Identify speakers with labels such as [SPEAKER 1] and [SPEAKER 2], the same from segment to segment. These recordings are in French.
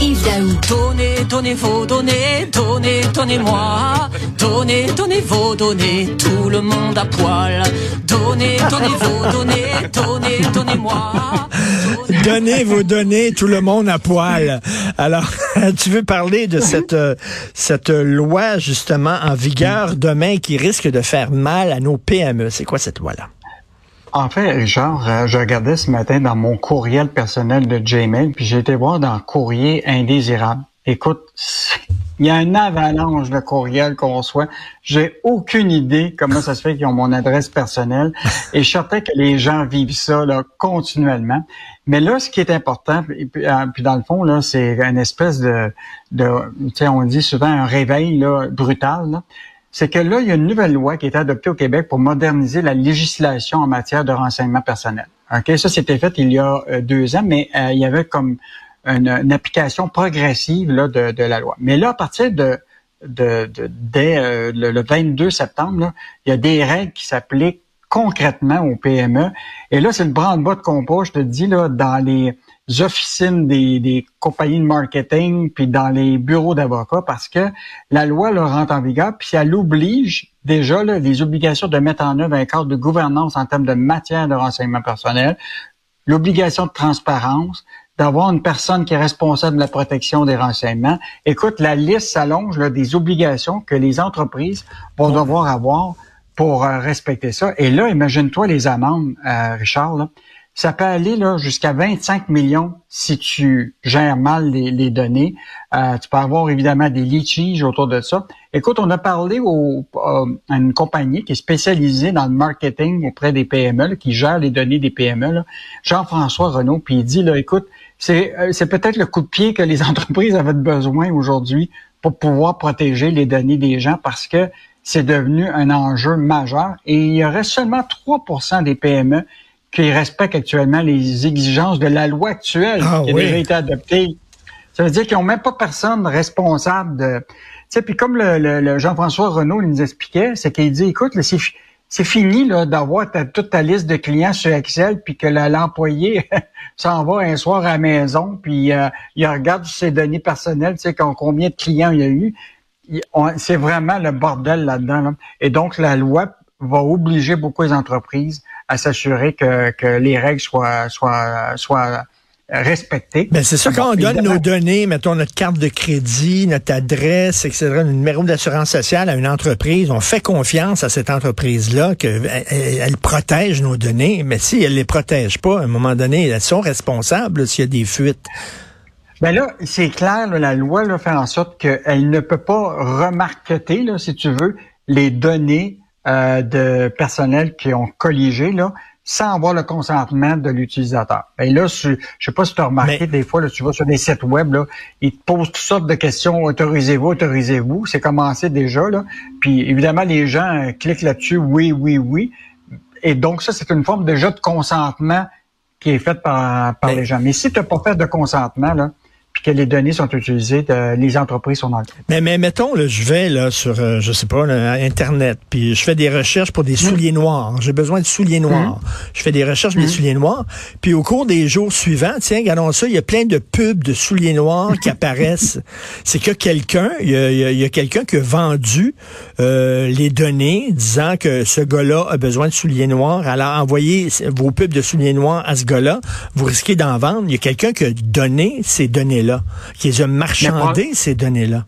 [SPEAKER 1] Yves Daou.
[SPEAKER 2] Donnez, donnez vos données, donnez, donnez-moi. Donnez, donnez vos données, tout le monde à poil. Donnez, donnez vos données, donnez, donnez-moi.
[SPEAKER 3] Donnez vos données, tout le monde à poil. Alors, tu veux parler de cette, euh, cette loi justement en vigueur demain qui risque de faire mal à nos PME. C'est quoi cette loi-là?
[SPEAKER 4] En fait, Richard, euh, je regardais ce matin dans mon courriel personnel de Gmail, puis j'ai été voir dans courrier indésirable. Écoute, il y a une avalanche de courriels qu'on reçoit. J'ai aucune idée comment ça se fait qu'ils ont mon adresse personnelle. Et je certain que les gens vivent ça là, continuellement. Mais là, ce qui est important, puis, euh, puis dans le fond, là, c'est une espèce de, de tu sais, on dit souvent un réveil là, brutal. C'est que là, il y a une nouvelle loi qui a été adoptée au Québec pour moderniser la législation en matière de renseignement personnel. Ok, Ça, c'était fait il y a euh, deux ans, mais euh, il y avait comme une, application progressive là, de, la loi. Mais là, à partir de, de, dès euh, le, 22 septembre, là, il y a des règles qui s'appliquent concrètement aux PME. Et là, c'est le branle-bas de compas, je te dis, là, dans les officines des, des, compagnies de marketing puis dans les bureaux d'avocats parce que la loi leur rentre en vigueur puis elle oblige déjà là, les obligations de mettre en œuvre un cadre de gouvernance en termes de matière de renseignement personnel, l'obligation de transparence, d'avoir une personne qui est responsable de la protection des renseignements. Écoute, la liste s'allonge des obligations que les entreprises vont devoir avoir pour euh, respecter ça. Et là, imagine-toi les amendes, euh, Richard. Là. Ça peut aller là jusqu'à 25 millions si tu gères mal les, données. Euh, tu peux avoir évidemment des litiges autour de ça. Écoute, on a parlé au, euh, à une compagnie qui est spécialisée dans le marketing auprès des PME, qui gère les données des PME, Jean-François Renault, puis il dit, là, écoute, c'est, euh, c'est peut-être le coup de pied que les entreprises avaient besoin aujourd'hui pour pouvoir protéger les données des gens parce que c'est devenu un enjeu majeur et il y aurait seulement 3% des PME qui respectent actuellement les exigences de la loi actuelle
[SPEAKER 3] ah
[SPEAKER 4] qui a déjà été adoptée. Ça veut dire qu'ils n'ont même pas personne responsable de... Tu sais, puis comme le, Jean-François Renault nous expliquait, c'est qu'il dit, écoute, c'est fini là d'avoir toute ta liste de clients sur Excel, puis que l'employé s'en va un soir à la maison, puis euh, il regarde ses données personnelles, tu sais, combien de clients il y a eu. C'est vraiment le bordel là-dedans. Et donc, la loi va obliger beaucoup les entreprises à s'assurer que, que, les règles soient, soient, soient respectées.
[SPEAKER 3] Ben c'est ça, quand on donne nos données, mettons notre carte de crédit, notre adresse, etc., notre numéro d'assurance sociale à une entreprise, on fait confiance à cette entreprise-là qu'elle elle protège nos données, mais si elle les protège pas, à un moment donné, elles sont responsables s'il y a des fuites.
[SPEAKER 4] Ben là, c'est clair, la loi là, fait en sorte qu'elle ne peut pas remarqueter, là, si tu veux, les données euh, de personnel qui ont colligé là, sans avoir le consentement de l'utilisateur. Et là, je, je sais pas si tu as remarqué, des fois, là, tu vas sur des sites web, là, ils te posent toutes sortes de questions, autorisez-vous, autorisez-vous, c'est commencé déjà, là. Puis évidemment, les gens euh, cliquent là-dessus, oui, oui, oui. Et donc, ça, c'est une forme déjà de consentement qui est faite par, par les gens. Mais si tu n'as pas fait de consentement, là, que les données sont utilisées, les entreprises sont dans le
[SPEAKER 3] Mais, mais mettons, là, je vais là sur, euh, je sais pas, Internet, puis je fais des recherches pour des mmh. souliers noirs. J'ai besoin de souliers noirs. Mmh. Je fais des recherches pour des mmh. souliers noirs. Puis au cours des jours suivants, tiens, regardons ça, il y a plein de pubs de souliers noirs qui apparaissent. C'est que quelqu'un, il y a, quelqu'un qui a vendu euh, les données disant que ce gars-là a besoin de souliers noirs. Alors envoyez vos pubs de souliers noirs à ce gars-là. Vous risquez d'en vendre. Il y a quelqu'un qui a donné ces données là qui les a marchandé, ces données-là.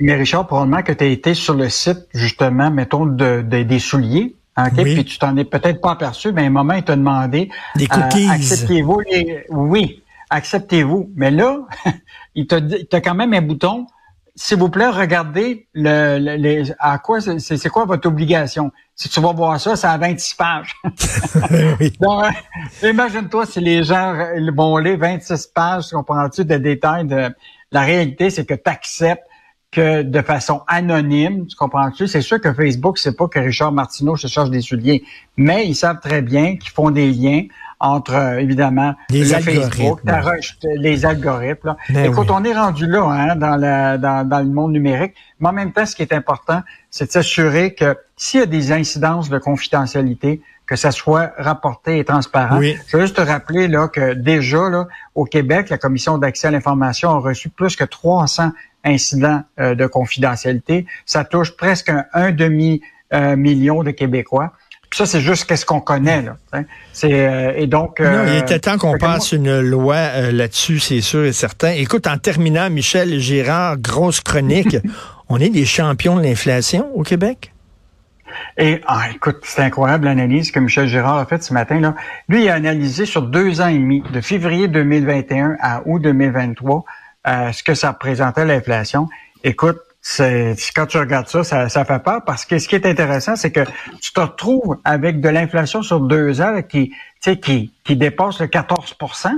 [SPEAKER 4] Mais Richard, probablement que tu as été sur le site, justement, mettons, de, des souliers, OK? Puis tu t'en es peut-être pas aperçu, mais à un moment, il t'a demandé...
[SPEAKER 3] Des euh, cookies.
[SPEAKER 4] acceptez-vous les... Oui, acceptez-vous. Mais là, il t'a quand même un bouton s'il vous plaît, regardez le, les, à quoi c'est quoi votre obligation? Si tu vas voir ça, c'est à 26 pages. imagine-toi si les gens vont lire 26 pages, comprends-tu, de détails de la réalité, c'est que tu acceptes que de façon anonyme, tu comprends-tu? C'est sûr que Facebook, c'est pas que Richard Martineau se charge des souliers, mais ils savent très bien qu'ils font des liens entre, euh, évidemment,
[SPEAKER 3] les
[SPEAKER 4] le. Facebook, les algorithmes. Là.
[SPEAKER 3] Ben
[SPEAKER 4] Écoute,
[SPEAKER 3] oui.
[SPEAKER 4] on est rendu là hein, dans, la, dans, dans le monde numérique, mais en même temps, ce qui est important, c'est de s'assurer que s'il y a des incidences de confidentialité, que ça soit rapporté et transparent.
[SPEAKER 3] Oui.
[SPEAKER 4] Je veux juste te rappeler là, que déjà, là, au Québec, la Commission d'accès à l'information a reçu plus que 300 incidents euh, de confidentialité. Ça touche presque un, un demi euh, million de Québécois. Ça, c'est juste qu'est-ce qu'on connaît. Là, hein. c'est, euh, et donc,
[SPEAKER 3] Non, il
[SPEAKER 4] euh,
[SPEAKER 3] était temps qu'on
[SPEAKER 4] moi-
[SPEAKER 3] passe une loi euh, là-dessus, c'est sûr et certain. Écoute, en terminant, Michel Girard, grosse chronique. on est des champions de l'inflation au Québec?
[SPEAKER 4] Et ah, écoute, c'est incroyable l'analyse que Michel Girard a faite ce matin. Là. Lui, il a analysé sur deux ans et demi, de février 2021 à août 2023, euh, ce que ça représentait l'inflation. Écoute, c'est quand tu regardes ça, ça, ça fait peur parce que ce qui est intéressant, c'est que tu te retrouves avec de l'inflation sur deux ans qui, tu sais, qui, qui dépasse le 14%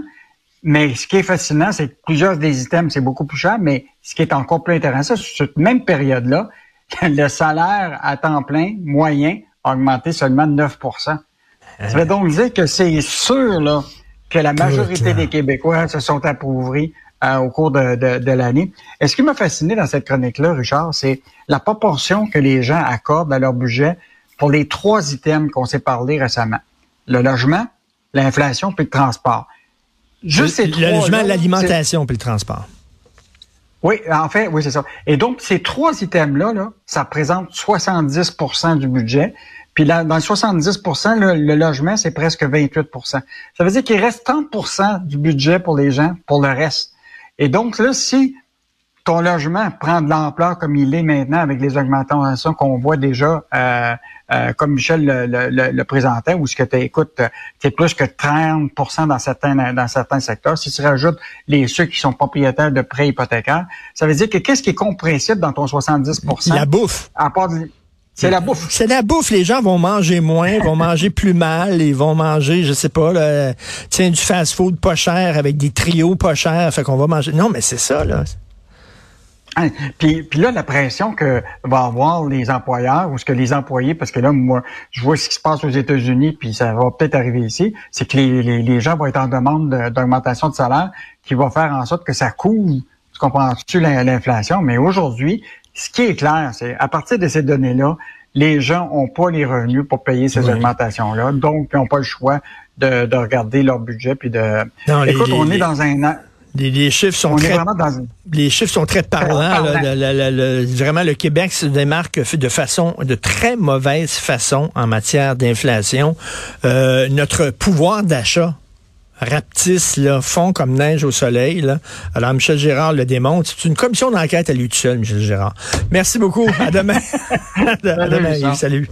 [SPEAKER 4] mais ce qui est fascinant, c'est que plusieurs des items, c'est beaucoup plus cher, mais ce qui est encore plus intéressant, sur cette même période-là, le salaire à temps plein moyen a augmenté seulement de 9% Ça veut donc dire que c'est sûr là, que la majorité des Québécois se sont appauvris euh, au cours de, de, de l'année. Et ce qui m'a fasciné dans cette chronique-là, Richard, c'est la proportion que les gens accordent à leur budget pour les trois items qu'on s'est parlé récemment. Le logement, l'inflation puis le transport. Juste ces
[SPEAKER 3] le
[SPEAKER 4] trois-là,
[SPEAKER 3] logement, l'alimentation puis le transport.
[SPEAKER 4] oui, en fait, oui, c'est ça. Et donc, ces trois items-là, là, ça représente 70% du budget. Puis là, dans le 70 le, le logement, c'est presque 28% Ça veut dire qu'il reste 30% du budget pour les gens, pour le reste. Et donc, là, si ton logement prend de l'ampleur comme il est maintenant avec les augmentations qu'on voit déjà, euh, euh, comme Michel le, le- le- le présentait, où ce que tu écoutes, tu es plus que 30 dans certains dans certains secteurs. Si tu rajoutes les ceux qui sont propriétaires de prêts hypothécaires, ça veut dire que qu'est-ce qui est compréhensible dans ton 70%
[SPEAKER 3] La bouffe.
[SPEAKER 4] à part de- c'est la bouffe.
[SPEAKER 3] C'est la bouffe. Les gens vont manger moins, vont manger plus mal, ils vont manger, je sais pas, là, tiens, du fast-food pas cher avec des trios pas chers. Fait qu'on va manger. Non, mais c'est ça, là.
[SPEAKER 4] Hein, Puis, puis là, la pression que va avoir les employeurs ou ce que les employés, parce que là, moi, je vois ce qui se passe aux États-Unis, puis ça va peut-être arriver ici, c'est que les, les, les gens vont être en demande de- d'augmentation de salaire qui va faire en sorte que ça couvre, tu comprends-tu, l'in- l'inflation? Mais aujourd'hui, ce qui est clair, c'est à partir de ces données-là, les gens ont pas les revenus pour payer ces
[SPEAKER 3] Oui.
[SPEAKER 4] augmentations-là, donc ils n'ont pas le choix de, de regarder leur budget puis de.
[SPEAKER 3] Non, les-
[SPEAKER 4] Écoute,
[SPEAKER 3] les-
[SPEAKER 4] on
[SPEAKER 3] les-
[SPEAKER 4] est dans un an.
[SPEAKER 3] Les, les chiffres sont
[SPEAKER 4] On est
[SPEAKER 3] très
[SPEAKER 4] vraiment dans une.
[SPEAKER 3] les chiffres sont très parlants. là. Vraiment, le Québec se démarque de façon, de très mauvaise façon en matière d'inflation. Euh, notre pouvoir d'achat rapetisse, là, fond comme neige au soleil. Là. Alors, Michel Gérard le démontre. C'est une commission d'enquête à lui tout seul, Michel Gérard. Merci beaucoup. À demain. à demain. Salut.